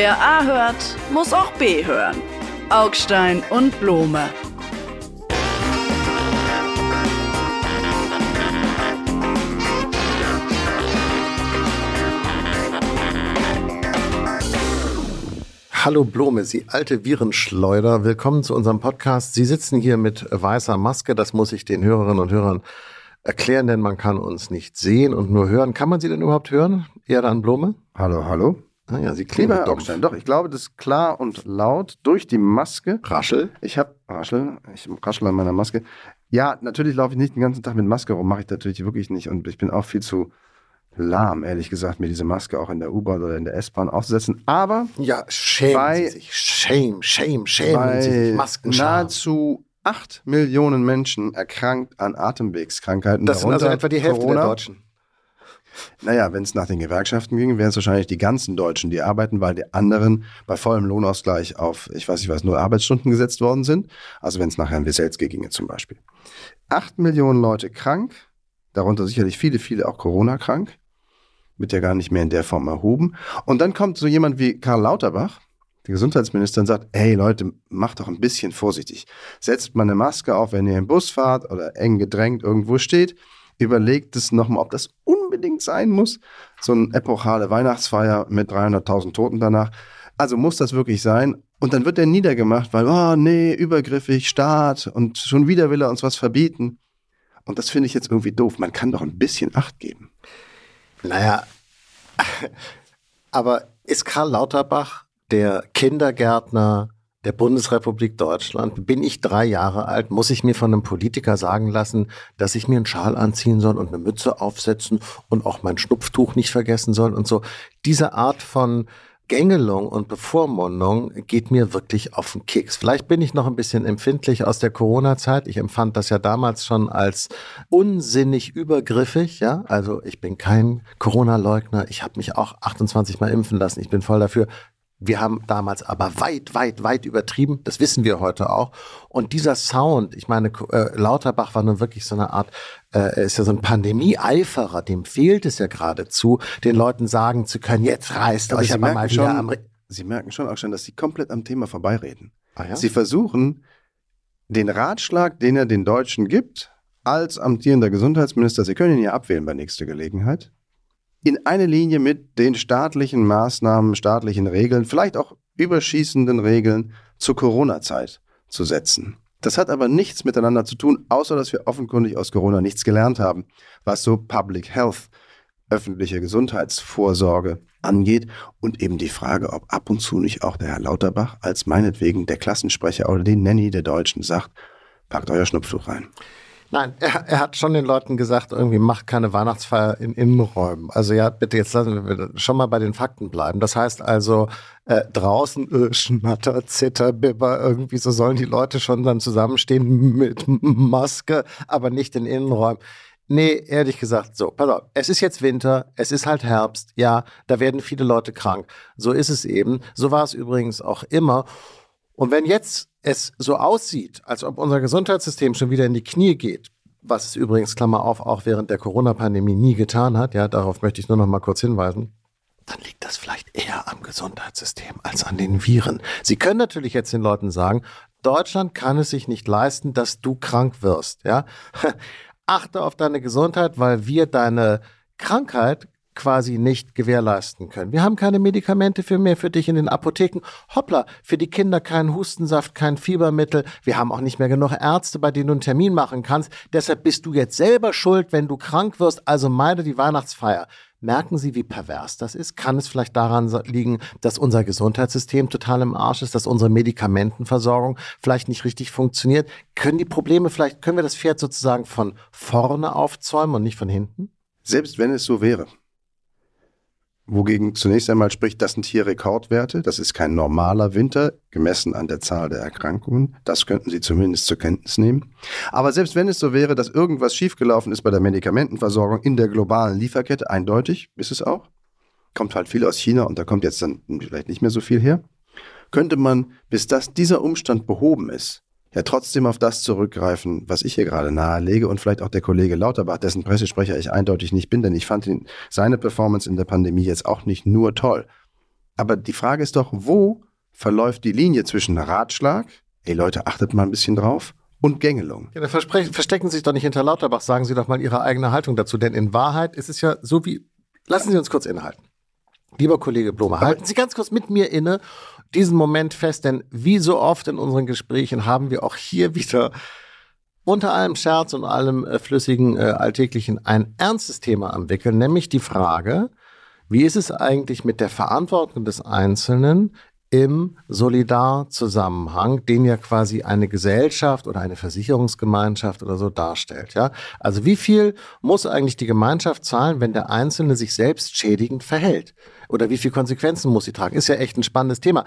Wer A hört, muss auch B hören. Augstein und Blome. Hallo Blome, Sie alte Virenschleuder. Willkommen zu unserem Podcast. Sie sitzen hier mit weißer Maske. Das muss ich den Hörerinnen und Hörern erklären, denn man kann uns nicht sehen und nur hören. Kann man Sie denn überhaupt hören? Eher dann Blome? Hallo, hallo. Ah ja, Sie Herr Augstein, doch, ich glaube, das ist klar und laut durch die Maske. Raschel? Ich habe Raschel, ich raschel an meiner Maske. Ja, natürlich laufe ich nicht den ganzen Tag mit Maske rum, mache ich natürlich wirklich nicht. Und ich bin auch viel zu lahm, ehrlich gesagt, mir diese Maske auch in der U-Bahn oder in der S-Bahn aufzusetzen. Aber Ja, schämen Bei- Sie sich. Shame, shame, bei sich. Maskenscham. nahezu acht Millionen Menschen erkrankt an Atemwegskrankheiten. Das sind also etwa die Hälfte Corona. der Deutschen. Naja, wenn es nach den Gewerkschaften ging, wären es wahrscheinlich die ganzen Deutschen, die arbeiten, weil die anderen bei vollem Lohnausgleich auf, ich weiß nicht was, null Arbeitsstunden gesetzt worden sind. Also wenn es nach Herrn Wieselski ginge zum Beispiel. Acht Millionen Leute krank, darunter sicherlich viele, viele auch Corona-krank, wird ja gar nicht mehr in der Form erhoben. Und dann kommt so jemand wie Karl Lauterbach, der Gesundheitsminister, und sagt, hey Leute, macht doch ein bisschen vorsichtig. Setzt mal eine Maske auf, wenn ihr im Bus fahrt oder eng gedrängt irgendwo steht. Überlegt es nochmal, ob das unbedingt sein muss. So eine epochale Weihnachtsfeier mit 300.000 Toten danach. Also muss das wirklich sein? Und dann wird er niedergemacht, weil, oh nee, übergriffig, Staat und schon wieder will er uns was verbieten. Und das finde ich jetzt irgendwie doof. Man kann doch ein bisschen Acht geben. Naja, aber ist Karl Lauterbach der Kindergärtner der Bundesrepublik Deutschland? Bin ich drei Jahre alt? Muss ich mir von einem Politiker sagen lassen, dass ich mir einen Schal anziehen soll und eine Mütze aufsetzen und auch mein Schnupftuch nicht vergessen soll und so? Diese Art von Gängelung und Bevormundung geht mir wirklich auf den Keks. Vielleicht bin ich noch ein bisschen empfindlich aus der Corona-Zeit. Ich empfand das ja damals schon als unsinnig übergriffig. Ja, also ich bin kein Corona-Leugner. Ich habe mich auch 28 Mal impfen lassen. Ich bin voll dafür. Wir haben damals aber weit, weit, weit übertrieben. Das wissen wir heute auch. Und dieser Sound, ich meine, äh, Lauterbach war nun wirklich so eine Art, äh, ist ja so ein Pandemie-Eiferer. Dem fehlt es ja geradezu, den Leuten sagen zu können, jetzt reißt Aber euch aber mal wieder schon- am... Re- Sie merken schon auch schon, dass Sie komplett am Thema vorbeireden. Ah, ja? Sie versuchen, den Ratschlag, den er den Deutschen gibt, als amtierender Gesundheitsminister, Sie können ihn ja abwählen bei nächster Gelegenheit, in eine Linie mit den staatlichen Maßnahmen, staatlichen Regeln, vielleicht auch überschießenden Regeln zur Corona-Zeit zu setzen. Das hat aber nichts miteinander zu tun, außer dass wir offenkundig aus Corona nichts gelernt haben, was so Public Health, öffentliche Gesundheitsvorsorge angeht und eben die Frage, ob ab und zu nicht auch der Herr Lauterbach als meinetwegen der Klassensprecher oder die Nanny der Deutschen sagt, packt euer Schnupftuch rein. Nein, er, er hat schon den Leuten gesagt, irgendwie macht keine Weihnachtsfeier in Innenräumen. Also ja, bitte jetzt lassen wir schon mal bei den Fakten bleiben. Das heißt also, äh, draußen äh, Schnatter, Zitter, Bibber, irgendwie so sollen die Leute schon dann zusammenstehen mit Maske, aber nicht in Innenräumen. Nee, ehrlich gesagt, so, pass auf, es ist jetzt Winter, es ist halt Herbst, ja, da werden viele Leute krank. So ist es eben. So war es übrigens auch immer. Und wenn jetzt es so aussieht, als ob unser Gesundheitssystem schon wieder in die Knie geht, was es übrigens, Klammer auf, auch während der Corona-Pandemie nie getan hat, ja, darauf möchte ich nur noch mal kurz hinweisen, dann liegt das vielleicht eher am Gesundheitssystem als an den Viren. Sie können natürlich jetzt den Leuten sagen, Deutschland kann es sich nicht leisten, dass du krank wirst, ja. Achte auf deine Gesundheit, weil wir deine Krankheit quasi nicht gewährleisten können. Wir haben keine Medikamente für mehr für dich in den Apotheken. Hoppla, für die Kinder keinen Hustensaft, kein Fiebermittel. Wir haben auch nicht mehr genug Ärzte, bei denen du einen Termin machen kannst. Deshalb bist du jetzt selber schuld, wenn du krank wirst. Also meide die Weihnachtsfeier. Merken Sie, wie pervers das ist? Kann es vielleicht daran liegen, dass unser Gesundheitssystem total im Arsch ist, dass unsere Medikamentenversorgung vielleicht nicht richtig funktioniert? Können die Probleme vielleicht, können wir das Pferd sozusagen von vorne aufzäumen und nicht von hinten? Selbst wenn es so wäre. Wogegen zunächst einmal spricht, das sind hier Rekordwerte. Das ist kein normaler Winter, gemessen an der Zahl der Erkrankungen. Das könnten Sie zumindest zur Kenntnis nehmen. Aber selbst wenn es so wäre, dass irgendwas schiefgelaufen ist bei der Medikamentenversorgung in der globalen Lieferkette, eindeutig ist es auch, kommt halt viel aus China und da kommt jetzt dann vielleicht nicht mehr so viel her, könnte man, bis das, dieser Umstand behoben ist, ja trotzdem auf das zurückgreifen, was ich hier gerade nahelege und vielleicht auch der Kollege Lauterbach, dessen Pressesprecher ich eindeutig nicht bin, denn ich fand ihn, seine Performance in der Pandemie jetzt auch nicht nur toll. Aber die Frage ist doch, wo verläuft die Linie zwischen Ratschlag, ey Leute, achtet mal ein bisschen drauf, und Gängelung. Ja, da verstecken Sie sich doch nicht hinter Lauterbach, sagen Sie doch mal Ihre eigene Haltung dazu. Denn in Wahrheit ist es ja so wie, lassen Sie uns kurz innehalten. Lieber Kollege Blume, halten Sie ganz kurz mit mir inne diesen Moment fest, denn wie so oft in unseren Gesprächen haben wir auch hier wieder unter allem Scherz und allem äh, flüssigen äh, Alltäglichen ein ernstes Thema am Wickeln, nämlich die Frage, wie ist es eigentlich mit der Verantwortung des Einzelnen im Solidarzusammenhang, den ja quasi eine Gesellschaft oder eine Versicherungsgemeinschaft oder so darstellt, ja? Also wie viel muss eigentlich die Gemeinschaft zahlen, wenn der Einzelne sich selbst schädigend verhält? Oder wie viel Konsequenzen muss sie tragen? Ist ja echt ein spannendes Thema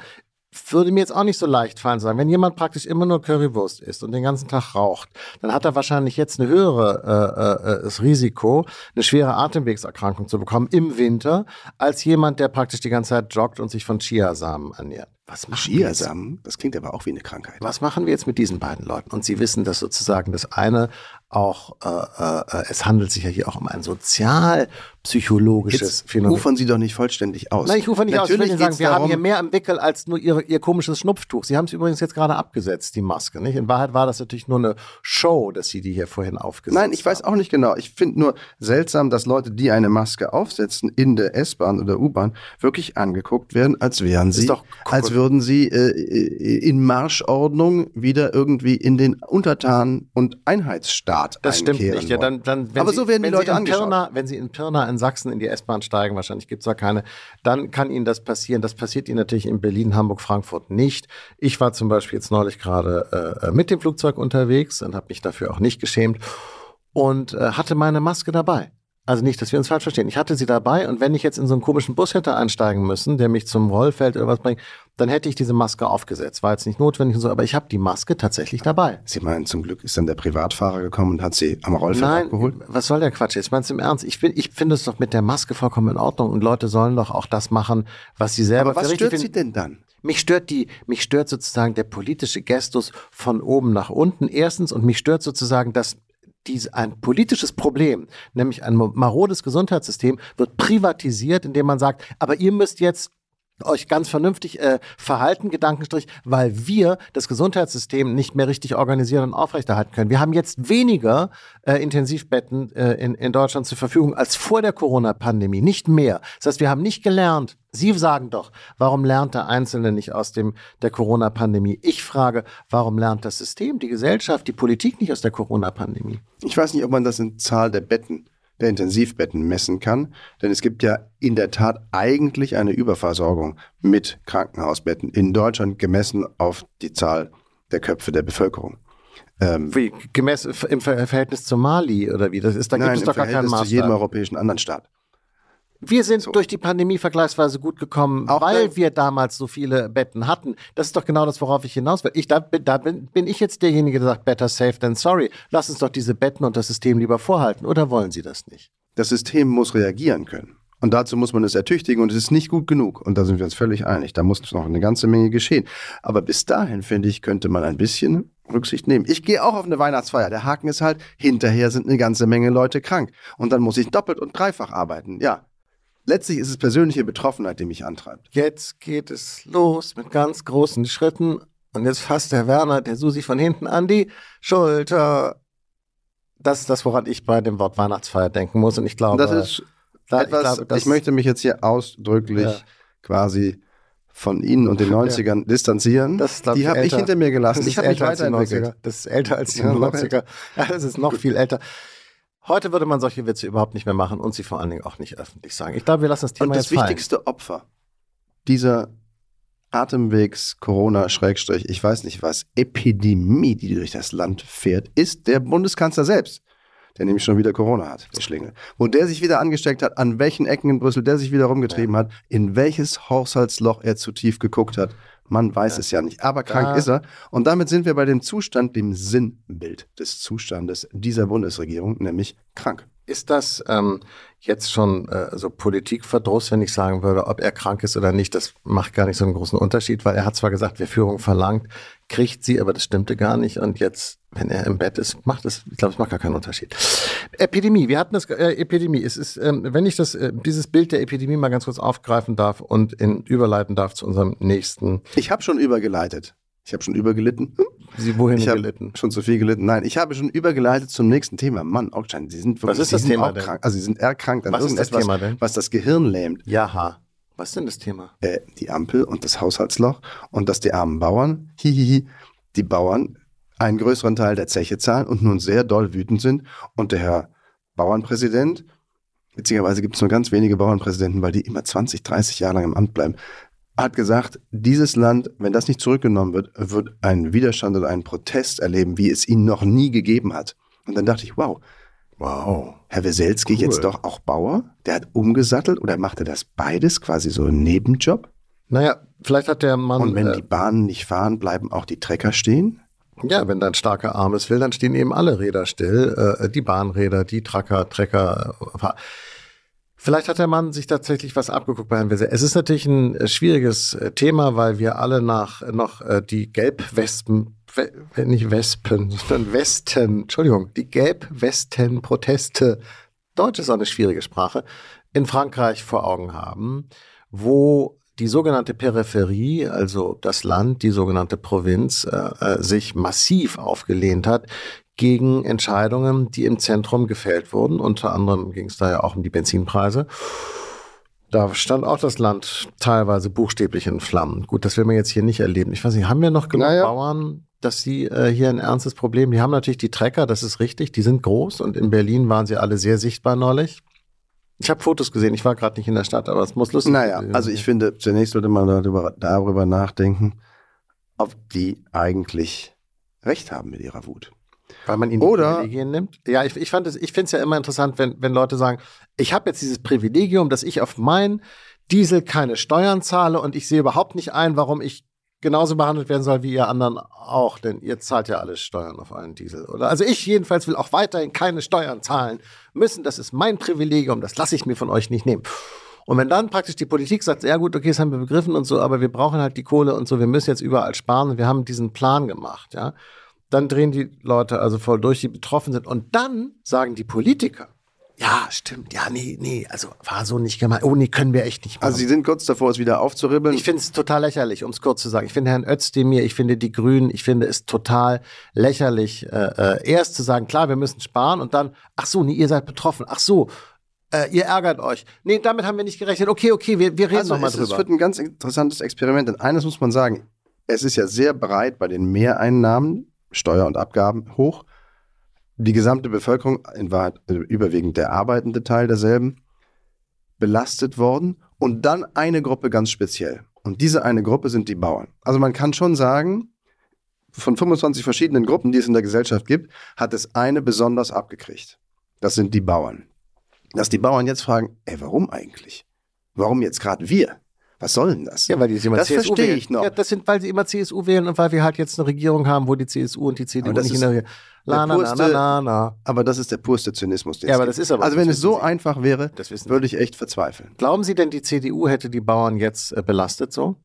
würde mir jetzt auch nicht so leicht fallen sagen. Wenn jemand praktisch immer nur Currywurst isst und den ganzen Tag raucht, dann hat er wahrscheinlich jetzt eine höhere äh, äh, das Risiko, eine schwere Atemwegserkrankung zu bekommen im Winter, als jemand, der praktisch die ganze Zeit joggt und sich von Chiasamen ernährt. Was machen Chiasamen? Das klingt aber auch wie eine Krankheit. Was machen wir jetzt mit diesen beiden Leuten? Und Sie wissen, dass sozusagen das eine auch, äh, äh, es handelt sich ja hier auch um ein sozialpsychologisches Phänomen. Ufern Sie doch nicht vollständig aus. Nein, ich rufe nicht Natürlich aus. Ich will sagen, wir haben hier mehr im Wickel als nur Ihre, Ihr komisches Schnupftuch. Sie haben es übrigens jetzt gerade abgesetzt, die Maske. Nicht? In Wahrheit war das natürlich nur eine Show, dass Sie die hier vorhin aufgesetzt haben. Nein, ich weiß auch nicht genau. Ich finde nur seltsam, dass Leute, die eine Maske aufsetzen in der S-Bahn oder U-Bahn, wirklich angeguckt werden, als wären sie, als würden sie äh, in Marschordnung wieder irgendwie in den Untertan- und Einheitsstaat Staat Das stimmt nicht. Ja, dann, dann, Aber Sie, so werden die Leute angeschaut. Pirna, wenn Sie in Pirna in Sachsen in die S-Bahn steigen, wahrscheinlich gibt es da keine, dann kann Ihnen das passieren. Das passiert Ihnen natürlich in Berlin, Hamburg, Frankfurt nicht. Ich war zum Beispiel jetzt neulich gerade äh, mit dem Flugzeug unterwegs und habe mich dafür auch nicht geschämt und äh, hatte meine Maske dabei. Also nicht, dass wir uns falsch verstehen. Ich hatte sie dabei und wenn ich jetzt in so einen komischen Bus hätte einsteigen müssen, der mich zum Rollfeld oder was bringt, dann hätte ich diese Maske aufgesetzt. War jetzt nicht notwendig und so, aber ich habe die Maske tatsächlich dabei. Sie meinen, zum Glück ist dann der Privatfahrer gekommen und hat sie am Rollfeld Nein, abgeholt? was soll der Quatsch jetzt? Meinst du im Ernst? Ich, bin, ich finde es doch mit der Maske vollkommen in Ordnung und Leute sollen doch auch das machen, was sie selber aber was stört sie denn dann? Mich stört die, mich stört sozusagen der politische Gestus von oben nach unten erstens und mich stört sozusagen das dies, ein politisches Problem, nämlich ein marodes Gesundheitssystem, wird privatisiert, indem man sagt, aber ihr müsst jetzt euch ganz vernünftig äh, verhalten, Gedankenstrich, weil wir das Gesundheitssystem nicht mehr richtig organisieren und aufrechterhalten können. Wir haben jetzt weniger äh, Intensivbetten äh, in, in Deutschland zur Verfügung als vor der Corona-Pandemie, nicht mehr. Das heißt, wir haben nicht gelernt, Sie sagen doch, warum lernt der Einzelne nicht aus dem, der Corona-Pandemie? Ich frage, warum lernt das System, die Gesellschaft, die Politik nicht aus der Corona-Pandemie? Ich weiß nicht, ob man das in Zahl der Betten, der Intensivbetten messen kann, denn es gibt ja in der Tat eigentlich eine Überversorgung mit Krankenhausbetten in Deutschland gemessen auf die Zahl der Köpfe der Bevölkerung. Ähm, wie, gemäß im Verhältnis zu Mali oder wie? Das ist, da nein, gibt es doch gar keinen Maßstab. zu jedem europäischen anderen Staat. Wir sind so. durch die Pandemie vergleichsweise gut gekommen, Auch weil wir damals so viele Betten hatten. Das ist doch genau das, worauf ich hinaus will. Ich, da, da bin, bin ich jetzt derjenige, der sagt, better safe than sorry. Lass uns doch diese Betten und das System lieber vorhalten. Oder wollen Sie das nicht? Das System muss reagieren können. Und dazu muss man es ertüchtigen und es ist nicht gut genug. Und da sind wir uns völlig einig. Da muss noch eine ganze Menge geschehen. Aber bis dahin, finde ich, könnte man ein bisschen Rücksicht nehmen. Ich gehe auch auf eine Weihnachtsfeier. Der Haken ist halt, hinterher sind eine ganze Menge Leute krank. Und dann muss ich doppelt und dreifach arbeiten. Ja, Letztlich ist es persönliche Betroffenheit, die mich antreibt. Jetzt geht es los mit ganz großen Schritten und jetzt fasst der Werner der Susi von hinten an die Schulter. Das ist das, woran ich bei dem Wort Weihnachtsfeier denken muss und ich glaube, das ist da, etwas, ich, glaube, ich möchte mich jetzt hier ausdrücklich ja. quasi von Ihnen und den 90ern ja. distanzieren. Das die habe ich hinter mir gelassen. Ich habe mich weiterentwickelt. Das ist älter als die 90er. Ja, das ist noch viel älter. Heute würde man solche Witze überhaupt nicht mehr machen und sie vor allen Dingen auch nicht öffentlich sagen. Ich glaube, wir lassen das Thema und das jetzt fallen. wichtigste Opfer dieser Atemwegs Corona Schrägstrich, ich weiß nicht was, Epidemie, die durch das Land fährt, ist der Bundeskanzler selbst, der nämlich schon wieder Corona hat, der Schlingel. Wo der sich wieder angesteckt hat, an welchen Ecken in Brüssel der sich wieder rumgetrieben ja. hat, in welches Haushaltsloch er zu tief geguckt hat. Man weiß ja. es ja nicht, aber krank ja. ist er. Und damit sind wir bei dem Zustand, dem Sinnbild des Zustandes dieser Bundesregierung, nämlich krank. Ist das ähm, jetzt schon äh, so Politikverdruss, wenn ich sagen würde, ob er krank ist oder nicht? Das macht gar nicht so einen großen Unterschied, weil er hat zwar gesagt, wer Führung verlangt, kriegt sie, aber das stimmte gar nicht. Und jetzt, wenn er im Bett ist, macht es, ich glaube, es macht gar keinen Unterschied. Epidemie, wir hatten das, äh, Epidemie. Es ist, ähm, wenn ich das, äh, dieses Bild der Epidemie mal ganz kurz aufgreifen darf und in, überleiten darf zu unserem nächsten. Ich habe schon übergeleitet. Ich habe schon übergelitten. Sie wohin ich gelitten? Schon zu viel gelitten. Nein, ich habe schon übergeleitet zum nächsten Thema. Mann, Augstein, Sie sind wirklich, Was ist das Thema denn? Krank. Also Sie sind erkrankt an was irgendetwas, ist das Thema denn? was das Gehirn lähmt. Jaha. Was ist denn das Thema? Äh, die Ampel und das Haushaltsloch und dass die armen Bauern, hihihi, die Bauern einen größeren Teil der Zeche zahlen und nun sehr doll wütend sind. Und der Herr Bauernpräsident, witzigerweise gibt es nur ganz wenige Bauernpräsidenten, weil die immer 20, 30 Jahre lang im Amt bleiben, hat gesagt, dieses Land, wenn das nicht zurückgenommen wird, wird einen Widerstand oder einen Protest erleben, wie es ihn noch nie gegeben hat. Und dann dachte ich, wow, wow, Herr Weselski cool. jetzt doch auch Bauer? Der hat umgesattelt oder macht er das beides quasi so einen Nebenjob? Naja, vielleicht hat der Mann. Und wenn äh, die Bahnen nicht fahren, bleiben auch die Trecker stehen? Ja, wenn dein starker Arm es will, dann stehen eben alle Räder still. Äh, die Bahnräder, die Tracker, Trecker. Äh, vielleicht hat der Mann sich tatsächlich was abgeguckt bei Herrn Wessel. Es ist natürlich ein äh, schwieriges äh, Thema, weil wir alle nach noch äh, die Gelbwespen, we, nicht Wespen, sondern Westen, Entschuldigung, die Gelbwesten-Proteste, Deutsch ist auch eine schwierige Sprache, in Frankreich vor Augen haben, wo die sogenannte Peripherie, also das Land, die sogenannte Provinz, äh, sich massiv aufgelehnt hat gegen Entscheidungen, die im Zentrum gefällt wurden. Unter anderem ging es da ja auch um die Benzinpreise. Da stand auch das Land teilweise buchstäblich in Flammen. Gut, das will man jetzt hier nicht erleben. Ich weiß nicht, haben wir noch genug naja. Bauern, dass sie äh, hier ein ernstes Problem? Die haben natürlich die Trecker, das ist richtig, die sind groß und in Berlin waren sie alle sehr sichtbar neulich. Ich habe Fotos gesehen, ich war gerade nicht in der Stadt, aber es muss lustig sein. Naja, also ich finde, zunächst sollte man darüber, darüber nachdenken, ob die eigentlich recht haben mit ihrer Wut. Weil man ihnen die Oder, Privilegien nimmt? Ja, ich, ich, ich finde es ja immer interessant, wenn, wenn Leute sagen, ich habe jetzt dieses Privilegium, dass ich auf mein Diesel keine Steuern zahle und ich sehe überhaupt nicht ein, warum ich genauso behandelt werden soll wie ihr anderen auch, denn ihr zahlt ja alle Steuern auf einen Diesel, oder? Also ich jedenfalls will auch weiterhin keine Steuern zahlen müssen. Das ist mein Privilegium, das lasse ich mir von euch nicht nehmen. Und wenn dann praktisch die Politik sagt, ja gut, okay, das haben wir begriffen und so, aber wir brauchen halt die Kohle und so, wir müssen jetzt überall sparen und wir haben diesen Plan gemacht, ja, dann drehen die Leute also voll durch, die betroffen sind. Und dann sagen die Politiker, ja, stimmt. Ja, nee, nee, also war so nicht gemeint. Oh, nee, können wir echt nicht machen. Also Sie sind kurz davor, es wieder aufzuribbeln? Ich finde es total lächerlich, um es kurz zu sagen. Ich finde Herrn Özdemir, ich finde die Grünen, ich finde es total lächerlich, äh, äh, erst zu sagen, klar, wir müssen sparen und dann, ach so, nee, ihr seid betroffen. Ach so, äh, ihr ärgert euch. Nee, damit haben wir nicht gerechnet. Okay, okay, wir, wir reden also nochmal drüber. Es wird ein ganz interessantes Experiment. Denn eines muss man sagen, es ist ja sehr breit bei den Mehreinnahmen, Steuer und Abgaben hoch die gesamte Bevölkerung, in Wahrheit also überwiegend der arbeitende Teil derselben, belastet worden und dann eine Gruppe ganz speziell. Und diese eine Gruppe sind die Bauern. Also man kann schon sagen, von 25 verschiedenen Gruppen, die es in der Gesellschaft gibt, hat es eine besonders abgekriegt. Das sind die Bauern. Dass die Bauern jetzt fragen, ey, warum eigentlich? Warum jetzt gerade wir? Was soll denn das? Ja, weil die immer das CSU verstehe ich noch. Ja, das sind, weil sie immer CSU wählen und weil wir halt jetzt eine Regierung haben, wo die CSU und die CDU nicht in der Regierung. La, na, purste, na, na, na, Aber das ist der purste Zynismus. Ja, aber das ist aber. Also wenn es so Sie. einfach wäre, würde ich echt verzweifeln. Glauben Sie denn, die CDU hätte die Bauern jetzt äh, belastet so?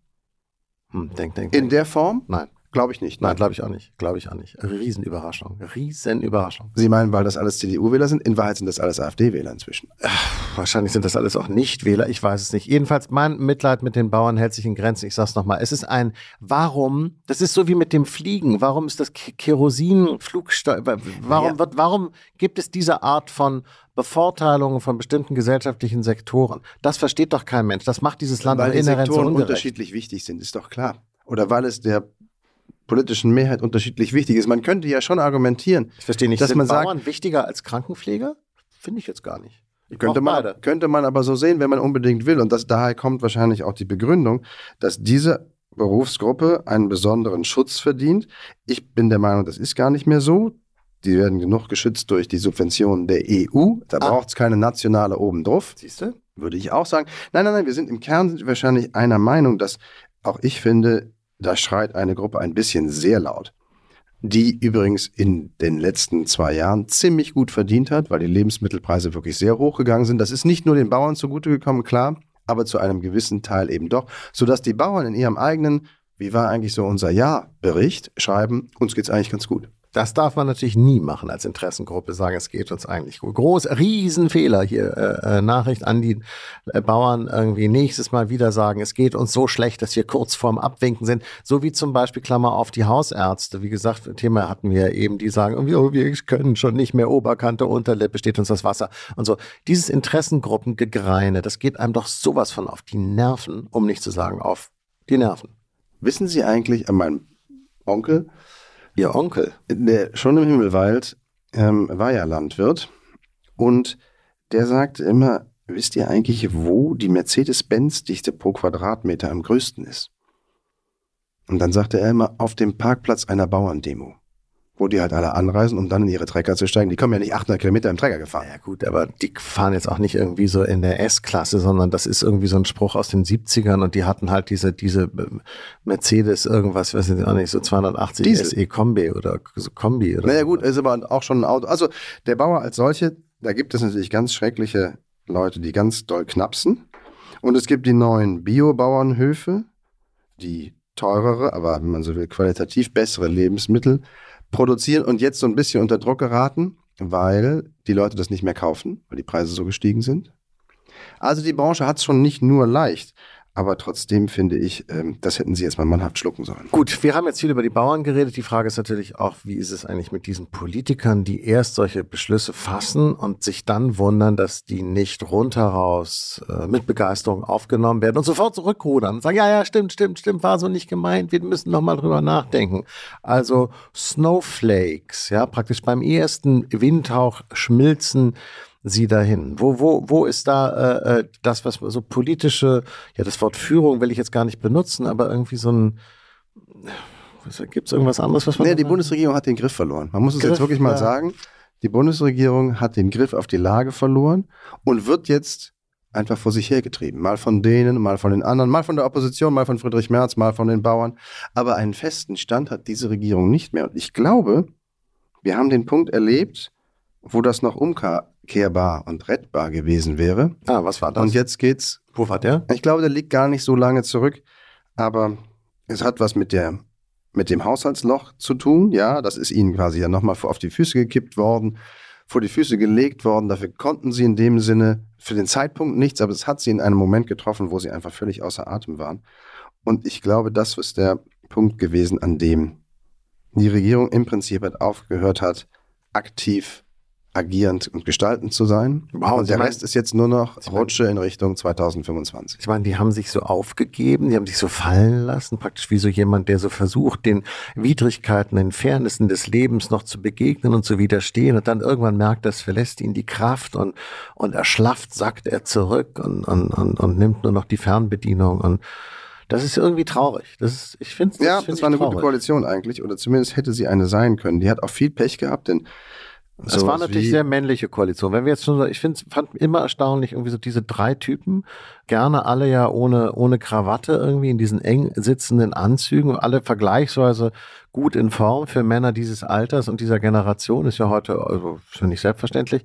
Hm, denk, denk, denk. In der Form? Nein. Glaube ich nicht. Nein, nein glaube ich auch nicht. Glaube ich auch nicht. Riesenüberraschung. Riesenüberraschung. Sie meinen, weil das alles CDU-Wähler sind? In Wahrheit sind das alles AfD-Wähler inzwischen. Ach, wahrscheinlich sind das alles auch Nicht-Wähler. Ich weiß es nicht. Jedenfalls, mein Mitleid mit den Bauern hält sich in Grenzen. Ich sag's nochmal. Es ist ein, warum, das ist so wie mit dem Fliegen. Warum ist das Kerosin, Flugsteuer, warum ja. wird, warum gibt es diese Art von Bevorteilungen von bestimmten gesellschaftlichen Sektoren? Das versteht doch kein Mensch. Das macht dieses Land weil die Sektoren so unterschiedlich wichtig sind, ist doch klar. Oder weil es der politischen Mehrheit unterschiedlich wichtig ist. Man könnte ja schon argumentieren. Ich verstehe nicht, dass sind man Bauern sagt, wichtiger als Krankenpfleger? Finde ich jetzt gar nicht. Ich könnte man, könnte man aber so sehen, wenn man unbedingt will. Und das, daher kommt wahrscheinlich auch die Begründung, dass diese Berufsgruppe einen besonderen Schutz verdient. Ich bin der Meinung, das ist gar nicht mehr so. Die werden genug geschützt durch die Subventionen der EU. Da ah. braucht es keine nationale obendrauf. Siehst du? Würde ich auch sagen. Nein, nein, nein, wir sind im Kern wahrscheinlich einer Meinung, dass auch ich finde, da schreit eine Gruppe ein bisschen sehr laut. die übrigens in den letzten zwei Jahren ziemlich gut verdient hat, weil die Lebensmittelpreise wirklich sehr hoch gegangen sind. Das ist nicht nur den Bauern zugute gekommen, klar, aber zu einem gewissen Teil eben doch, sodass die Bauern in ihrem eigenen, wie war eigentlich so unser Jahrbericht, schreiben, uns geht's eigentlich ganz gut. Das darf man natürlich nie machen als Interessengruppe, sagen, es geht uns eigentlich gut. Groß, Riesenfehler hier. Äh, äh, Nachricht an die äh, Bauern irgendwie nächstes Mal wieder sagen, es geht uns so schlecht, dass wir kurz vorm Abwinken sind. So wie zum Beispiel, Klammer auf, die Hausärzte. Wie gesagt, Thema hatten wir eben, die sagen, oh, wir können schon nicht mehr Oberkante, Unterlippe, steht uns das Wasser und so. Dieses Interessengruppengegreine, das geht einem doch sowas von auf die Nerven, um nicht zu sagen auf die Nerven. Wissen Sie eigentlich, an meinem Onkel, Ihr Onkel? der schon im Himmelwald ähm, war ja Landwirt und der sagte immer, wisst ihr eigentlich, wo die Mercedes-Benz-Dichte pro Quadratmeter am größten ist? Und dann sagte er immer, auf dem Parkplatz einer Bauerndemo, wo die halt alle anreisen, um dann in ihre Trecker zu steigen. Die kommen ja nicht 800 Kilometer im Trecker gefahren. Ja gut, aber die fahren jetzt auch nicht irgendwie so in der S-Klasse, sondern das ist irgendwie so ein Spruch aus den 70ern und die hatten halt diese, diese ähm, Mercedes irgendwas, weiß ich auch nicht, so 280 Diesel. SE Kombi oder so Kombi oder Naja gut, ist aber auch schon ein Auto. Also der Bauer als solche, da gibt es natürlich ganz schreckliche Leute, die ganz doll knapsen. Und es gibt die neuen Bio-Bauernhöfe, die teurere, aber wenn man so will, qualitativ bessere Lebensmittel produzieren und jetzt so ein bisschen unter Druck geraten, weil die Leute das nicht mehr kaufen, weil die Preise so gestiegen sind. Also die Branche hat es schon nicht nur leicht, aber trotzdem finde ich, ähm, das hätten sie jetzt mal mannhaft schlucken sollen. Gut, wir haben jetzt viel über die Bauern geredet. Die Frage ist natürlich auch, wie ist es eigentlich mit diesen Politikern, die erst solche Beschlüsse fassen und sich dann wundern, dass die nicht rundheraus äh, mit Begeisterung aufgenommen werden und sofort zurückrudern und sagen, ja, ja, stimmt, stimmt, stimmt, war so nicht gemeint, wir müssen noch mal drüber nachdenken. Also Snowflakes, ja, praktisch beim ersten Windhauch schmilzen sie dahin? Wo, wo, wo ist da äh, äh, das, was so politische, ja, das Wort Führung will ich jetzt gar nicht benutzen, aber irgendwie so ein, gibt es irgendwas anderes, was man. Nee, die Bundesregierung hat den Griff verloren. Man muss es Griff, jetzt wirklich mal ja. sagen. Die Bundesregierung hat den Griff auf die Lage verloren und wird jetzt einfach vor sich hergetrieben. Mal von denen, mal von den anderen, mal von der Opposition, mal von Friedrich Merz, mal von den Bauern. Aber einen festen Stand hat diese Regierung nicht mehr. Und ich glaube, wir haben den Punkt erlebt, wo das noch umkehrbar und rettbar gewesen wäre. Ah, was war das? Und jetzt geht's wo war der? ich glaube, der liegt gar nicht so lange zurück, aber es hat was mit der mit dem Haushaltsloch zu tun. Ja, das ist ihnen quasi ja nochmal auf die Füße gekippt worden, vor die Füße gelegt worden. Dafür konnten sie in dem Sinne für den Zeitpunkt nichts, aber es hat sie in einem Moment getroffen, wo sie einfach völlig außer Atem waren. Und ich glaube, das ist der Punkt gewesen, an dem die Regierung im Prinzip halt aufgehört hat, aktiv agierend und gestaltend zu sein. Wow, und der Rest ist jetzt nur noch Rutsche in Richtung 2025. Ich meine, die haben sich so aufgegeben, die haben sich so fallen lassen, praktisch wie so jemand, der so versucht, den Widrigkeiten, den Fairnessen des Lebens noch zu begegnen und zu widerstehen und dann irgendwann merkt, das verlässt ihn die Kraft und, und erschlafft, sackt er zurück und, und, und, und nimmt nur noch die Fernbedienung und das ist irgendwie traurig. Das ist, ich finde Ja, find das war eine traurig. gute Koalition eigentlich, oder zumindest hätte sie eine sein können. Die hat auch viel Pech gehabt, denn Sowas war natürlich sehr männliche Koalition. Wenn wir jetzt schon, so- ich finde, fand immer erstaunlich irgendwie so diese drei Typen, gerne alle ja ohne ohne Krawatte irgendwie in diesen eng sitzenden Anzügen, alle vergleichsweise gut in Form für Männer dieses Alters und dieser Generation ist ja heute also ja nicht selbstverständlich.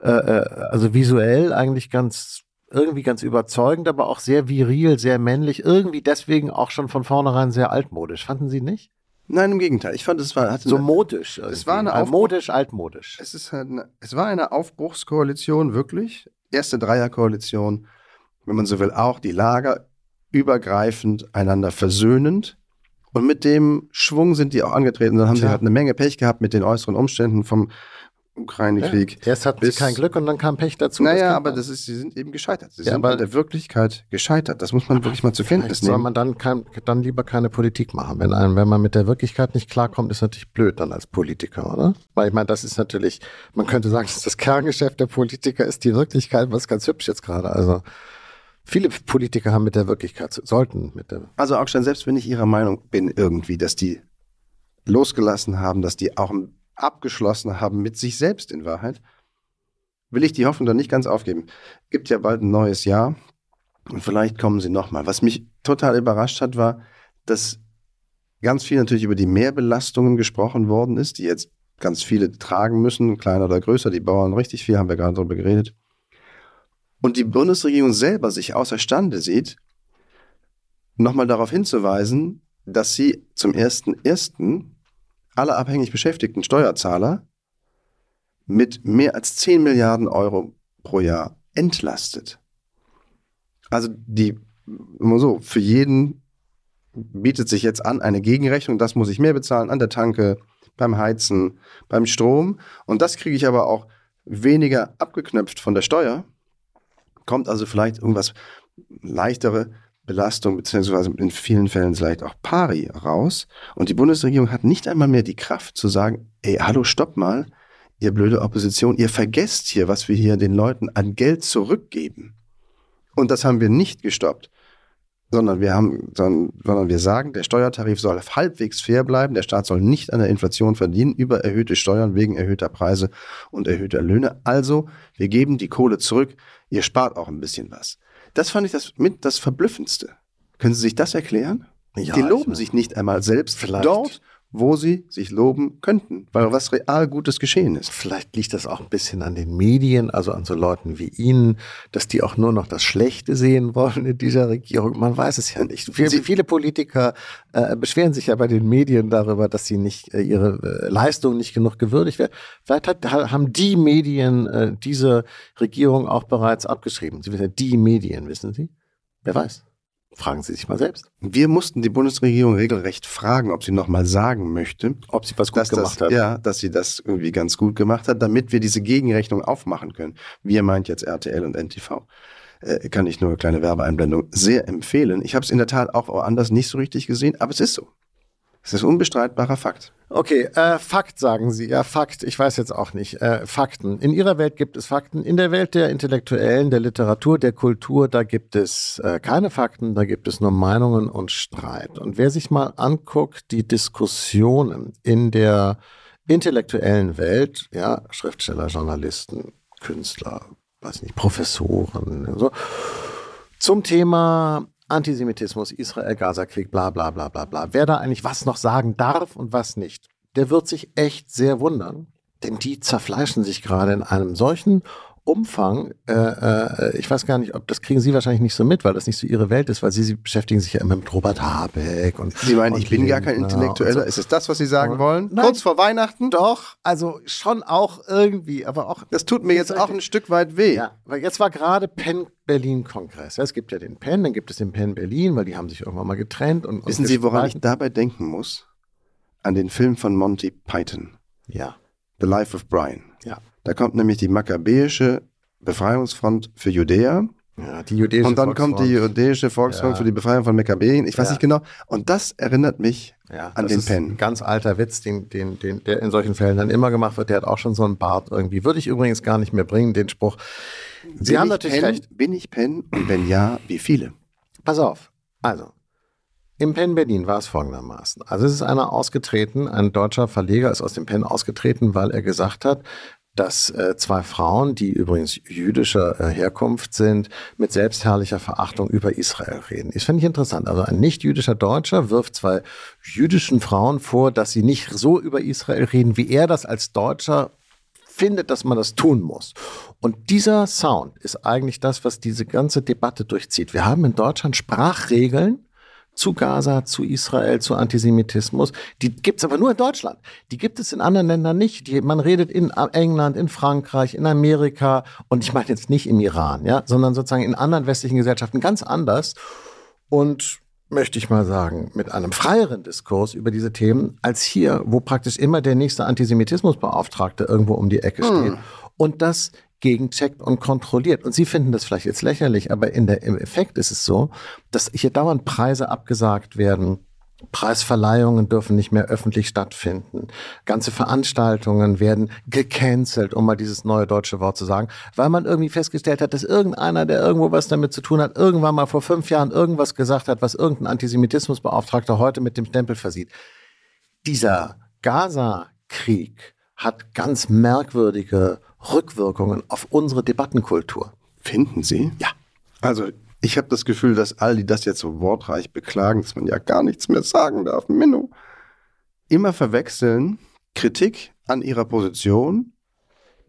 Äh, äh, also visuell eigentlich ganz irgendwie ganz überzeugend, aber auch sehr viril, sehr männlich, irgendwie deswegen auch schon von vornherein sehr altmodisch. Fanden Sie nicht? Nein, im Gegenteil. Ich fand, es war, hatte So eine, modisch. Es war irgendwie. eine Aufbruch- modisch, altmodisch. es, ist halt eine, es war eine Aufbruchskoalition, wirklich. Erste Dreierkoalition, wenn man so will, auch die Lager übergreifend, einander versöhnend. Und mit dem Schwung sind die auch angetreten. Dann haben sie Tja. halt eine Menge Pech gehabt mit den äußeren Umständen vom Ukraine-Krieg. Ja, erst hatten sie bis- kein Glück und dann kam Pech dazu. Naja, aber das ist, sie sind eben gescheitert. Sie Ja, sind aber- an der Wirklichkeit gescheitert. Das muss man wirklich mal zur Kenntnis soll nehmen. man dann, kein, dann lieber keine Politik machen. Wenn, einem, wenn man mit der Wirklichkeit nicht klarkommt, ist natürlich blöd dann als Politiker, oder? Weil ich meine, das ist natürlich, man könnte sagen, dass das Kerngeschäft der Politiker ist die Wirklichkeit, was ganz hübsch jetzt gerade. Also viele Politiker haben mit der Wirklichkeit, zu- sollten mit der Also Augstein, selbst wenn ich Ihrer Meinung bin irgendwie, dass die losgelassen haben, dass die auch abgeschlossen haben mit sich selbst in Wahrheit, will ich die Hoffnung dann nicht ganz aufgeben. Gibt ja bald ein neues Jahr und vielleicht kommen sie nochmal. Was mich total überrascht hat, war, dass ganz viel natürlich über die Mehrbelastungen gesprochen worden ist, die jetzt ganz viele tragen müssen, kleiner oder größer, die Bauern richtig viel, haben wir gerade darüber geredet. Und die Bundesregierung selber sich außerstande sieht, nochmal darauf hinzuweisen, dass sie zum 1.1. alle abhängig beschäftigten Steuerzahler mit mehr als 10 Milliarden Euro pro Jahr entlastet. Also die, immer so, für jeden bietet sich jetzt an eine Gegenrechnung, das muss ich mehr bezahlen an der Tanke, beim Heizen, beim Strom und das kriege ich aber auch weniger abgeknöpft von der Steuer. Kommt also vielleicht irgendwas leichtere Belastung, beziehungsweise in vielen Fällen vielleicht auch Pari raus. Und die Bundesregierung hat nicht einmal mehr die Kraft zu sagen, ey, hallo, stopp mal, ihr blöde Opposition, ihr vergesst hier, was wir hier den Leuten an Geld zurückgeben. Und das haben wir nicht gestoppt, sondern wir haben, sondern wir sagen, der Steuertarif soll halbwegs fair bleiben, der Staat soll nicht an der Inflation verdienen über erhöhte Steuern wegen erhöhter Preise und erhöhter Löhne. Also, wir geben die Kohle zurück, ihr spart auch ein bisschen was. Das fand ich das mit das Verblüffendste. Können Sie sich das erklären? Ja, die loben sich nicht einmal selbst vielleicht. dort, wo sie sich loben könnten, weil was real Gutes geschehen ist. Vielleicht liegt das auch ein bisschen an den Medien, also an so Leuten wie Ihnen, dass die auch nur noch das Schlechte sehen wollen in dieser Regierung. Man weiß es ja nicht. Viele, viele Politiker äh, beschweren sich ja bei den Medien darüber, dass sie nicht äh, ihre äh, Leistung nicht genug gewürdigt werden. Vielleicht hat, haben die Medien äh, diese Regierung auch bereits abgeschrieben. Sie wissen ja, die Medien, wissen Sie? Wer weiß. Fragen Sie sich mal selbst. Wir mussten die Bundesregierung regelrecht fragen, ob sie noch mal sagen möchte, ob sie was gut gemacht das, hat. Ja, dass sie das irgendwie ganz gut gemacht hat, damit wir diese Gegenrechnung aufmachen können. Wir meint jetzt RTL und NTV. Äh, kann ich nur eine kleine Werbeeinblendung sehr empfehlen. Ich habe es in der Tat auch woanders nicht so richtig gesehen, aber es ist so. Es ist unbestreitbarer Fakt. Okay, äh, Fakt sagen Sie. Ja, Fakt. Ich weiß jetzt auch nicht. Äh, Fakten. In Ihrer Welt gibt es Fakten. In der Welt der Intellektuellen, der Literatur, der Kultur, da gibt es äh, keine Fakten. Da gibt es nur Meinungen und Streit. Und wer sich mal anguckt, die Diskussionen in der intellektuellen Welt, ja, Schriftsteller, Journalisten, Künstler, weiß nicht, Professoren, so, zum Thema Antisemitismus, Israel, Gaza-Krieg, bla bla bla bla bla. Wer da eigentlich was noch sagen darf und was nicht, der wird sich echt sehr wundern. Denn die zerfleischen sich gerade in einem solchen Umfang, äh, äh, ich weiß gar nicht, ob das kriegen Sie wahrscheinlich nicht so mit, weil das nicht so Ihre Welt ist, weil Sie, Sie beschäftigen sich ja immer mit Robert Habeck und. Sie meinen, und ich bin gar kein Intellektueller. So. Ist es das, was Sie sagen wollen? Nein, Kurz vor Weihnachten? Doch, also schon auch irgendwie, aber auch. Das tut mir jetzt auch ein Stück weit weh. Ja, weil jetzt war gerade Penn Berlin Kongress. Ja, es gibt ja den Penn, dann gibt es den Penn Berlin, weil die haben sich irgendwann mal getrennt und. Wissen und Sie, woran ich dabei denken muss? An den Film von Monty Python. Ja. The Life of Brian. Da kommt nämlich die makkabäische Befreiungsfront für Judäa. Ja, die jüdische Und dann Volksfront. kommt die jüdische Volksfront ja. für die Befreiung von Makkabäen. Ich weiß ja. nicht genau. Und das erinnert mich ja, an den Pen. Ein ganz alter Witz, den, den, den, der in solchen Fällen dann immer gemacht wird. Der hat auch schon so einen Bart irgendwie. Würde ich übrigens gar nicht mehr bringen, den Spruch. Sie bin haben natürlich Pen? recht. Bin ich Pen? Und wenn ja, wie viele? Pass auf. Also, im Penn Berlin war es folgendermaßen. Also es ist einer ausgetreten, ein deutscher Verleger ist aus dem Penn ausgetreten, weil er gesagt hat, dass äh, zwei Frauen, die übrigens jüdischer äh, Herkunft sind, mit selbstherrlicher Verachtung über Israel reden. Das finde ich interessant. Also ein nicht-jüdischer Deutscher wirft zwei jüdischen Frauen vor, dass sie nicht so über Israel reden, wie er das als Deutscher findet, dass man das tun muss. Und dieser Sound ist eigentlich das, was diese ganze Debatte durchzieht. Wir haben in Deutschland Sprachregeln, zu Gaza, zu Israel, zu Antisemitismus. Die gibt's aber nur in Deutschland. Die gibt es in anderen Ländern nicht. Die, man redet in England, in Frankreich, in Amerika und ich meine jetzt nicht im Iran, ja, sondern sozusagen in anderen westlichen Gesellschaften ganz anders. Und möchte ich mal sagen, mit einem freieren Diskurs über diese Themen als hier, wo praktisch immer der nächste Antisemitismusbeauftragte irgendwo um die Ecke steht. Hm. Und das gegencheckt und kontrolliert. Und Sie finden das vielleicht jetzt lächerlich, aber in der, im Effekt ist es so, dass hier dauernd Preise abgesagt werden. Preisverleihungen dürfen nicht mehr öffentlich stattfinden. Ganze Veranstaltungen werden gecancelt, um mal dieses neue deutsche Wort zu sagen, weil man irgendwie festgestellt hat, dass irgendeiner, der irgendwo was damit zu tun hat, irgendwann mal vor fünf Jahren irgendwas gesagt hat, was irgendein Antisemitismusbeauftragter heute mit dem Stempel versieht. Dieser Gaza-Krieg hat ganz merkwürdige Rückwirkungen auf unsere Debattenkultur. Finden Sie? Ja. Also Ich habe das Gefühl, dass all die das jetzt so wortreich beklagen, dass man ja gar nichts mehr sagen darf, Minno, immer verwechseln Kritik an ihrer Position,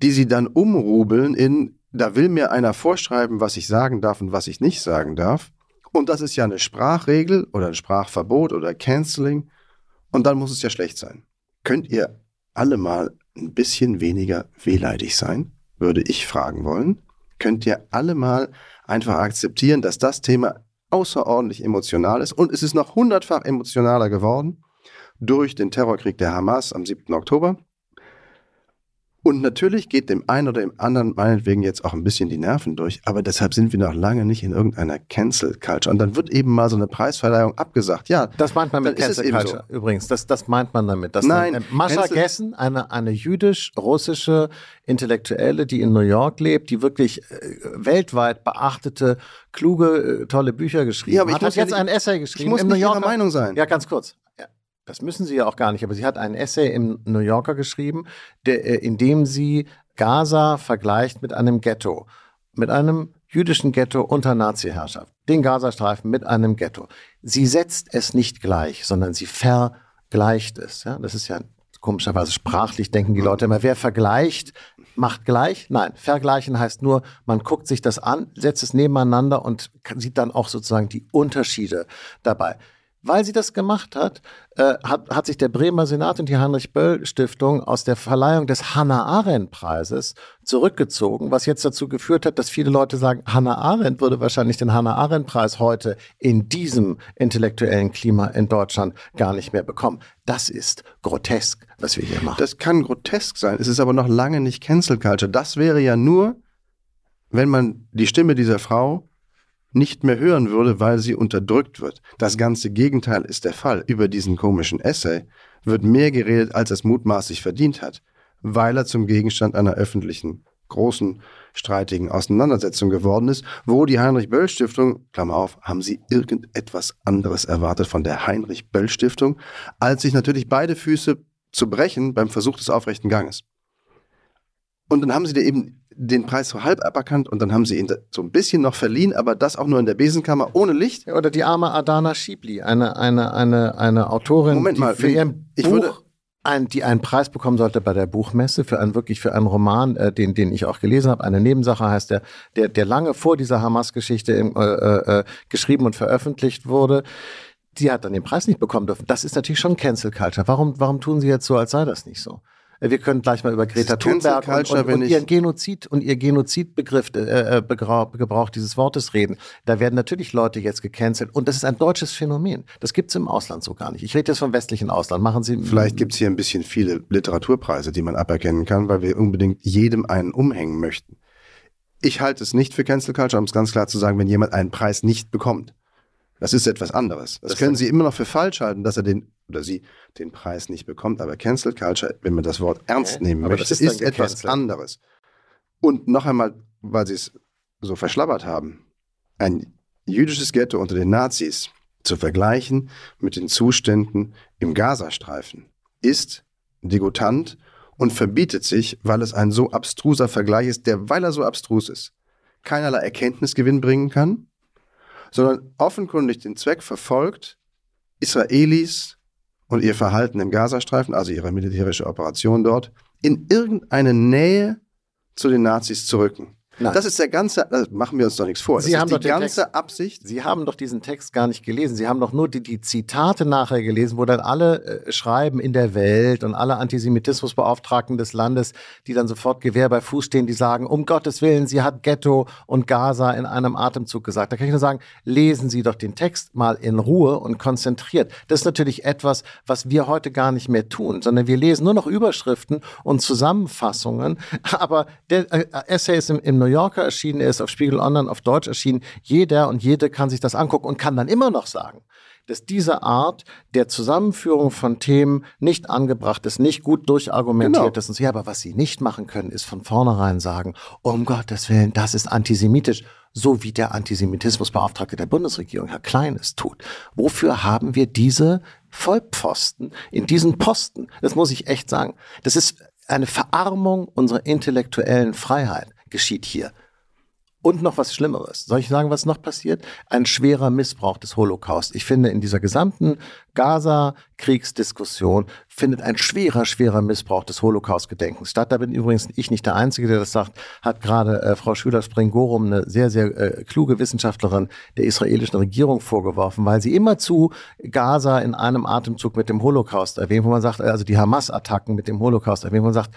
die sie dann umrubeln in, da will mir einer vorschreiben, was ich sagen darf und was ich nicht sagen darf. Und das ist ja eine Sprachregel oder ein Sprachverbot oder Canceling. Und dann muss es ja schlecht sein. Könnt ihr alle mal ein bisschen weniger wehleidig sein? Würde ich fragen wollen. Könnt ihr alle mal einfach akzeptieren, dass das Thema außerordentlich emotional ist und es ist noch hundertfach emotionaler geworden durch den Terrorkrieg der Hamas am 7. Oktober und natürlich geht dem einen oder dem anderen meinetwegen jetzt auch ein bisschen die Nerven durch, aber deshalb sind wir noch lange nicht in irgendeiner Cancel Culture. Und dann wird eben mal so eine Preisverleihung abgesagt. Ja, das meint man mit Cancel Culture so. übrigens. Das, das meint man damit. Dass Nein, dann, äh, Mascha Cancel Gessen, eine, eine jüdisch-russische Intellektuelle, die in New York lebt, die wirklich äh, weltweit beachtete, kluge, äh, tolle Bücher geschrieben ja, aber hat, hat jetzt nicht, ein Essay geschrieben. Ich muss im nicht New Yorker, Meinung sein. Ja, ganz kurz. Das müssen sie ja auch gar nicht, aber sie hat einen Essay im New Yorker geschrieben, der, äh, in dem sie Gaza vergleicht mit einem Ghetto, mit einem jüdischen Ghetto unter Nazi-Herrschaft, den Gazastreifen mit einem Ghetto. Sie setzt es nicht gleich, sondern sie vergleicht es. Ja? Das ist ja komischerweise sprachlich, denken die Leute immer, wer vergleicht, macht gleich. Nein, vergleichen heißt nur, man guckt sich das an, setzt es nebeneinander und sieht dann auch sozusagen die Unterschiede dabei. Weil sie das gemacht hat, äh, hat, hat sich der Bremer Senat und die Heinrich-Böll-Stiftung aus der Verleihung des Hannah-Arendt-Preises zurückgezogen, was jetzt dazu geführt hat, dass viele Leute sagen, Hannah Arendt würde wahrscheinlich den Hannah Arendt-Preis heute in diesem intellektuellen Klima in Deutschland gar nicht mehr bekommen. Das ist grotesk, was wir hier machen. Das kann grotesk sein. Es ist aber noch lange nicht Cancel Culture. Das wäre ja nur, wenn man die Stimme dieser Frau nicht mehr hören würde, weil sie unterdrückt wird. Das ganze Gegenteil ist der Fall. Über diesen komischen Essay wird mehr geredet, als es mutmaßlich verdient hat, weil er zum Gegenstand einer öffentlichen, großen, streitigen Auseinandersetzung geworden ist, wo die Heinrich-Böll-Stiftung, Klammer auf, haben sie irgendetwas anderes erwartet von der Heinrich-Böll-Stiftung, als sich natürlich beide Füße zu brechen beim Versuch des aufrechten Ganges. Und dann haben sie dir eben den Preis so halb aberkannt und dann haben sie ihn so ein bisschen noch verliehen, aber das auch nur in der Besenkammer ohne Licht. Oder die arme Adana Schiebli, eine, eine, eine, eine Autorin, Moment mal, für ihren ich Buch würde ein, die einen Preis bekommen sollte bei der Buchmesse für einen wirklich für einen Roman, äh, den den ich auch gelesen habe. Eine Nebensache heißt der, der der lange vor dieser Hamas-Geschichte äh, äh, äh, geschrieben und veröffentlicht wurde. Die hat dann den Preis nicht bekommen dürfen. Das ist natürlich schon Cancel Culture. Warum warum tun Sie jetzt so, als sei das nicht so? Wir können gleich mal über Greta Thunberg und, und, und ihren Genozid und ihr Genozidbegriff, äh, äh Gebrauch dieses Wortes reden. Da werden natürlich Leute jetzt gecancelt. Und das ist ein deutsches Phänomen. Das gibt es im Ausland so gar nicht. Ich rede jetzt vom westlichen Ausland. Machen Sie. Vielleicht gibt es hier ein bisschen viele Literaturpreise, die man aberkennen kann, weil wir unbedingt jedem einen umhängen möchten. Ich halte es nicht für Cancel Culture, um es ganz klar zu sagen, wenn jemand einen Preis nicht bekommt. Das ist etwas anderes. Das, das können Sie immer noch für falsch halten, dass er den oder sie den Preis nicht bekommt. Aber Cancel Culture, wenn man das Wort ernst nehmen aber möchte, ist, ist etwas anderes. Und noch einmal, weil Sie es so verschlabbert haben, ein jüdisches Ghetto unter den Nazis zu vergleichen mit den Zuständen im Gazastreifen ist degutant und verbietet sich, weil es ein so abstruser Vergleich ist, der, weil er so abstrus ist, keinerlei Erkenntnisgewinn bringen kann sondern offenkundig den Zweck verfolgt, Israelis und ihr Verhalten im Gazastreifen, also ihre militärische Operation dort, in irgendeine Nähe zu den Nazis zu rücken. Nein. Das ist der ganze, machen wir uns doch nichts vor. Sie das haben ist die ganze Text, Absicht. Sie haben doch diesen Text gar nicht gelesen. Sie haben doch nur die, die Zitate nachher gelesen, wo dann alle äh, schreiben in der Welt und alle Antisemitismusbeauftragten des Landes, die dann sofort Gewehr bei Fuß stehen, die sagen, um Gottes Willen, sie hat Ghetto und Gaza in einem Atemzug gesagt. Da kann ich nur sagen, lesen Sie doch den Text mal in Ruhe und konzentriert. Das ist natürlich etwas, was wir heute gar nicht mehr tun, sondern wir lesen nur noch Überschriften und Zusammenfassungen. Aber der äh, Essay ist im, im New Yorker erschienen, er ist auf Spiegel Online auf Deutsch erschienen. Jeder und jede kann sich das angucken und kann dann immer noch sagen, dass diese Art der Zusammenführung von Themen nicht angebracht ist, nicht gut durchargumentiert genau. ist. Und so, ja, aber was sie nicht machen können, ist von vornherein sagen, um Gottes Willen, das ist antisemitisch, so wie der Antisemitismusbeauftragte der Bundesregierung, Herr Klein, es tut. Wofür haben wir diese Vollpfosten in diesen Posten? Das muss ich echt sagen. Das ist eine Verarmung unserer intellektuellen Freiheit geschieht hier. Und noch was Schlimmeres. Soll ich sagen, was noch passiert? Ein schwerer Missbrauch des Holocaust. Ich finde, in dieser gesamten Gaza-Kriegsdiskussion findet ein schwerer, schwerer Missbrauch des Holocaust-Gedenkens statt. Da bin übrigens ich nicht der Einzige, der das sagt. Hat gerade äh, Frau Schüler-Springorum, eine sehr, sehr äh, kluge Wissenschaftlerin der israelischen Regierung vorgeworfen, weil sie immer zu Gaza in einem Atemzug mit dem Holocaust erwähnt, wo man sagt, also die Hamas-Attacken mit dem Holocaust erwähnt, wo man sagt,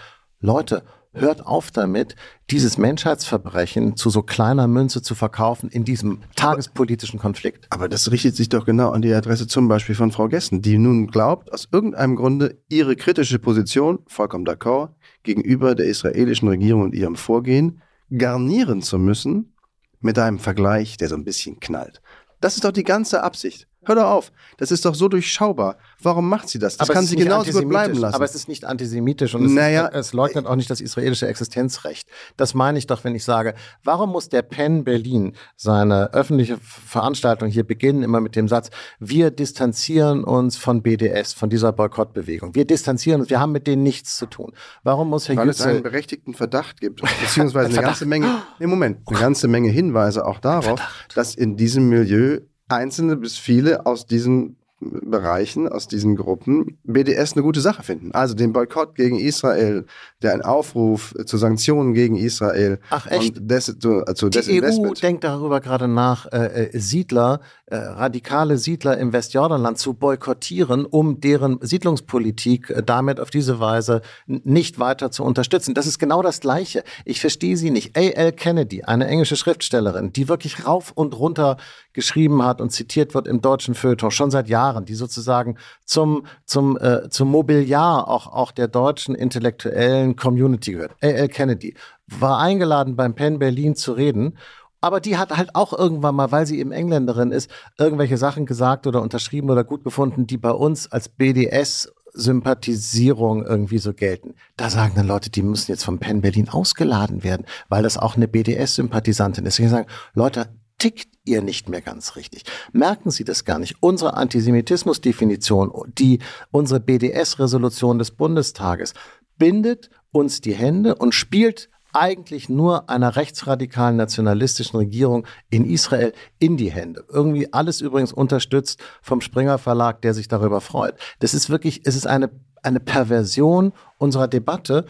Leute, hört auf damit, dieses Menschheitsverbrechen zu so kleiner Münze zu verkaufen in diesem tagespolitischen Konflikt. Aber das richtet sich doch genau an die Adresse zum Beispiel von Frau Gessen, die nun glaubt, aus irgendeinem Grunde ihre kritische Position, vollkommen d'accord, gegenüber der israelischen Regierung und ihrem Vorgehen garnieren zu müssen mit einem Vergleich, der so ein bisschen knallt. Das ist doch die ganze Absicht. Hör doch auf. Das ist doch so durchschaubar. Warum macht sie das? Das aber kann sie genauso gut bleiben lassen. Aber es ist nicht antisemitisch und es, naja, ist, es leugnet auch nicht das israelische Existenzrecht. Das meine ich doch, wenn ich sage, warum muss der Penn Berlin seine öffentliche Veranstaltung hier beginnen, immer mit dem Satz, wir distanzieren uns von BDS, von dieser Boykottbewegung. Wir distanzieren uns, wir haben mit denen nichts zu tun. Warum muss Herr Weil Jützel, es einen berechtigten Verdacht gibt, beziehungsweise eine ganze Menge, nee, Moment, eine ganze Menge Hinweise auch darauf, dass in diesem Milieu einzelne bis viele aus diesen Bereichen, aus diesen Gruppen BDS eine gute Sache finden. Also den Boykott gegen Israel, der ein Aufruf zu Sanktionen gegen Israel. Ach echt? Des, zu, zu Die EU denkt darüber gerade nach, äh, äh, Siedler, äh, radikale Siedler im Westjordanland zu boykottieren, um deren Siedlungspolitik äh, damit auf diese Weise nicht weiter zu unterstützen. Das ist genau das Gleiche. Ich verstehe sie nicht. A.L. Kennedy, eine englische Schriftstellerin, die wirklich rauf und runter geschrieben hat und zitiert wird im deutschen Feuilleton schon seit Jahren, die sozusagen zum, zum, äh, zum Mobiliar auch, auch der deutschen intellektuellen Community gehört. A.L. Kennedy war eingeladen beim Penn Berlin zu reden aber die hat halt auch irgendwann mal, weil sie eben Engländerin ist, irgendwelche Sachen gesagt oder unterschrieben oder gut befunden, die bei uns als BDS Sympathisierung irgendwie so gelten. Da sagen dann Leute, die müssen jetzt vom Penn Berlin ausgeladen werden, weil das auch eine BDS-Sympathisantin ist. Deswegen sagen, Leute, tickt ihr nicht mehr ganz richtig. Merken Sie das gar nicht. Unsere Antisemitismusdefinition, die, unsere BDS-Resolution des Bundestages bindet uns die Hände und spielt eigentlich nur einer rechtsradikalen nationalistischen Regierung in Israel in die Hände. Irgendwie alles übrigens unterstützt vom Springer Verlag, der sich darüber freut. Das ist wirklich, es ist eine, eine Perversion unserer Debatte.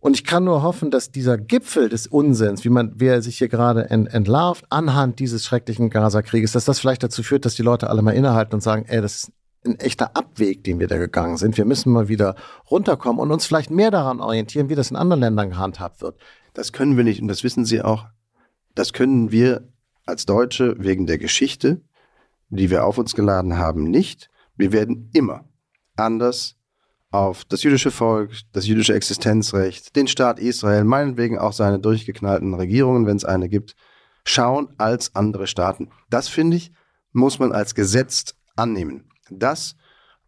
Und ich kann nur hoffen, dass dieser Gipfel des Unsinns, wie man, wie er sich hier gerade ent, entlarvt, anhand dieses schrecklichen Gaza-Krieges, dass das vielleicht dazu führt, dass die Leute alle mal innehalten und sagen, ey, das ist ein echter Abweg, den wir da gegangen sind. Wir müssen mal wieder runterkommen und uns vielleicht mehr daran orientieren, wie das in anderen Ländern gehandhabt wird. Das können wir nicht und das wissen Sie auch. Das können wir als Deutsche wegen der Geschichte, die wir auf uns geladen haben, nicht. Wir werden immer anders auf das jüdische Volk, das jüdische Existenzrecht, den Staat Israel, meinetwegen auch seine durchgeknallten Regierungen, wenn es eine gibt, schauen als andere Staaten. Das finde ich, muss man als Gesetz annehmen. Das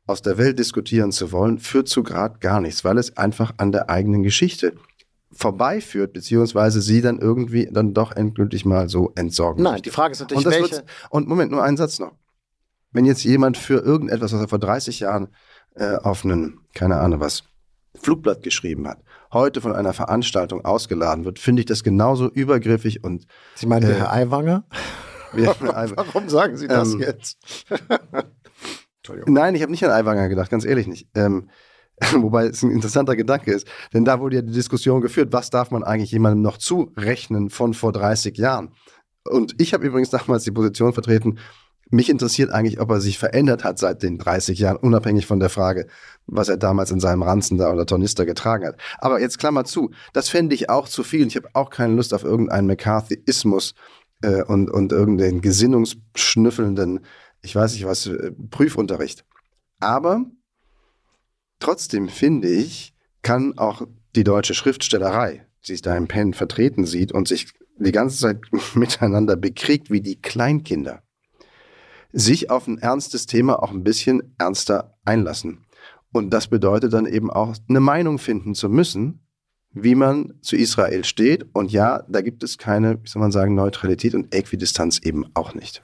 aus der Welt diskutieren zu wollen, führt zu gerade gar nichts, weil es einfach an der eigenen Geschichte vorbeiführt, beziehungsweise sie dann irgendwie dann doch endgültig mal so entsorgen. Nein, die Frage ist natürlich, und welche. Und Moment, nur einen Satz noch. Wenn jetzt jemand für irgendetwas, was er vor 30 Jahren äh, auf einen, keine Ahnung was, Flugblatt geschrieben hat, heute von einer Veranstaltung ausgeladen wird, finde ich das genauso übergriffig und. Sie meinen äh, Herr Aiwanger? Warum sagen Sie das ähm, jetzt? Nein, ich habe nicht an Aiwanger gedacht, ganz ehrlich nicht. Ähm, wobei es ein interessanter Gedanke ist, denn da wurde ja die Diskussion geführt, was darf man eigentlich jemandem noch zurechnen von vor 30 Jahren? Und ich habe übrigens damals die Position vertreten, mich interessiert eigentlich, ob er sich verändert hat seit den 30 Jahren, unabhängig von der Frage, was er damals in seinem Ranzen da oder Tornister getragen hat. Aber jetzt Klammer zu, das fände ich auch zu viel. Ich habe auch keine Lust auf irgendeinen McCarthyismus äh, und, und irgendeinen gesinnungsschnüffelnden, ich weiß nicht was, äh, Prüfunterricht. Aber trotzdem finde ich, kann auch die deutsche Schriftstellerei, die sich da im Pen vertreten sieht und sich die ganze Zeit miteinander bekriegt wie die Kleinkinder, sich auf ein ernstes Thema auch ein bisschen ernster einlassen. Und das bedeutet dann eben auch eine Meinung finden zu müssen, wie man zu Israel steht. Und ja, da gibt es keine, wie soll man sagen, Neutralität und Äquidistanz eben auch nicht.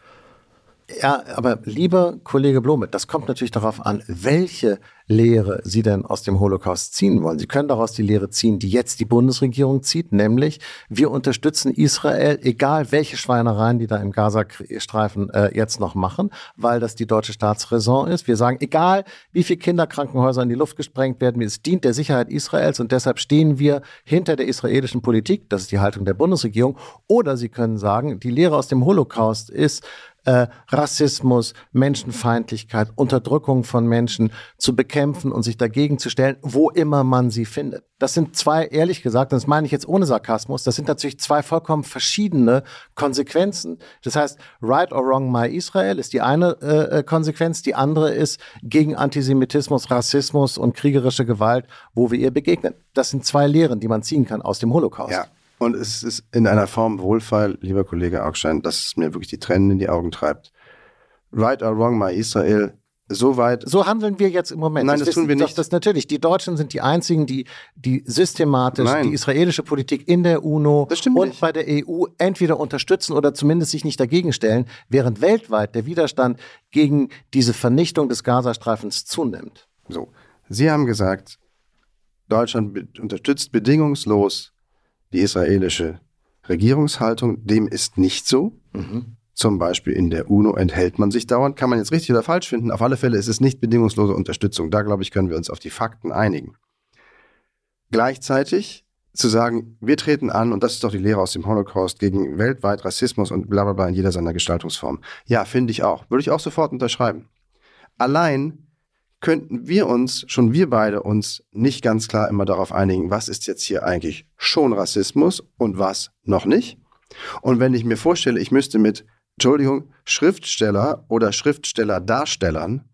Ja, aber lieber Kollege Blome, das kommt natürlich darauf an, welche Lehre Sie denn aus dem Holocaust ziehen wollen. Sie können daraus die Lehre ziehen, die jetzt die Bundesregierung zieht, nämlich wir unterstützen Israel, egal welche Schweinereien die da im Gazastreifen äh, jetzt noch machen, weil das die deutsche Staatsräson ist. Wir sagen, egal wie viele Kinderkrankenhäuser in die Luft gesprengt werden, es dient der Sicherheit Israels und deshalb stehen wir hinter der israelischen Politik. Das ist die Haltung der Bundesregierung. Oder Sie können sagen, die Lehre aus dem Holocaust ist, äh, Rassismus, Menschenfeindlichkeit, Unterdrückung von Menschen zu bekämpfen und sich dagegen zu stellen, wo immer man sie findet. Das sind zwei, ehrlich gesagt, das meine ich jetzt ohne Sarkasmus, das sind natürlich zwei vollkommen verschiedene Konsequenzen. Das heißt, right or wrong my Israel ist die eine äh, äh Konsequenz, die andere ist gegen Antisemitismus, Rassismus und kriegerische Gewalt, wo wir ihr begegnen. Das sind zwei Lehren, die man ziehen kann aus dem Holocaust. Ja. Und es ist in einer Form Wohlfall, lieber Kollege Augstein, dass es mir wirklich die Tränen in die Augen treibt. Right or wrong, my Israel, so weit. So handeln wir jetzt im Moment. Nein, das, das tun wir nicht. Das natürlich. Die Deutschen sind die einzigen, die, die systematisch Nein. die israelische Politik in der UNO und nicht. bei der EU entweder unterstützen oder zumindest sich nicht dagegen stellen, während weltweit der Widerstand gegen diese Vernichtung des Gazastreifens zunimmt. So. Sie haben gesagt, Deutschland unterstützt bedingungslos die israelische Regierungshaltung. Dem ist nicht so. Mhm. Zum Beispiel in der UNO enthält man sich dauernd. Kann man jetzt richtig oder falsch finden. Auf alle Fälle ist es nicht bedingungslose Unterstützung. Da, glaube ich, können wir uns auf die Fakten einigen. Gleichzeitig zu sagen, wir treten an, und das ist doch die Lehre aus dem Holocaust, gegen weltweit Rassismus und bla bla bla in jeder seiner Gestaltungsformen. Ja, finde ich auch. Würde ich auch sofort unterschreiben. Allein könnten wir uns, schon wir beide, uns nicht ganz klar immer darauf einigen, was ist jetzt hier eigentlich schon Rassismus und was noch nicht. Und wenn ich mir vorstelle, ich müsste mit, Entschuldigung, Schriftsteller oder Schriftstellerdarstellern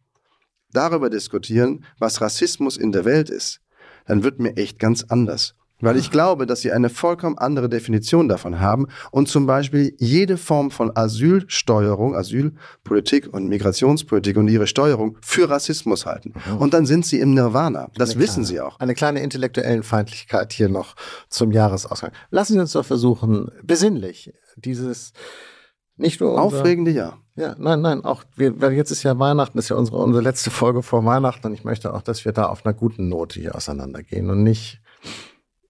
darüber diskutieren, was Rassismus in der Welt ist, dann wird mir echt ganz anders. Weil ich glaube, dass sie eine vollkommen andere Definition davon haben und zum Beispiel jede Form von Asylsteuerung, Asylpolitik und Migrationspolitik und ihre Steuerung für Rassismus halten. Mhm. Und dann sind sie im Nirvana. Das eine wissen kleine, sie auch. Eine kleine intellektuelle Feindlichkeit hier noch zum Jahresausgang. Lassen Sie uns doch versuchen, besinnlich dieses nicht nur unser, aufregende Jahr. Ja, nein, nein, auch wir, weil jetzt ist ja Weihnachten, ist ja unsere, unsere letzte Folge vor Weihnachten und ich möchte auch, dass wir da auf einer guten Note hier auseinandergehen und nicht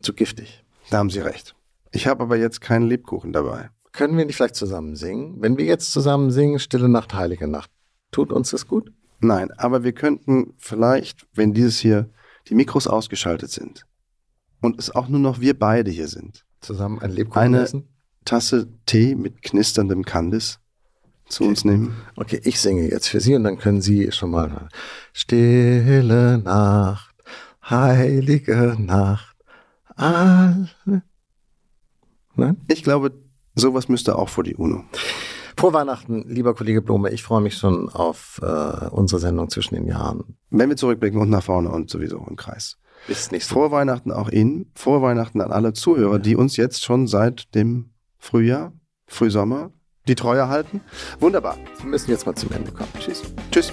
zu giftig. Da haben Sie recht. Ich habe aber jetzt keinen Lebkuchen dabei. Können wir nicht vielleicht zusammen singen? Wenn wir jetzt zusammen singen, Stille Nacht, Heilige Nacht, tut uns das gut? Nein, aber wir könnten vielleicht, wenn dieses hier die Mikros ausgeschaltet sind und es auch nur noch wir beide hier sind, zusammen ein Lebkuchen eine essen? Tasse Tee mit knisterndem Kandis zu okay. uns nehmen. Okay, ich singe jetzt für Sie und dann können Sie schon mal Stille Nacht, heilige Nacht. Alle. Nein? Ich glaube, sowas müsste auch vor die UNO. Vor Weihnachten, lieber Kollege Blome, ich freue mich schon auf äh, unsere Sendung zwischen den Jahren. Wenn wir zurückblicken und nach vorne und sowieso im Kreis. Bis nächste Vor Weihnachten auch Ihnen, vor Weihnachten an alle Zuhörer, die uns jetzt schon seit dem Frühjahr, Frühsommer, die Treue halten. Wunderbar. Wir müssen jetzt mal zum Ende kommen. Tschüss. Tschüss.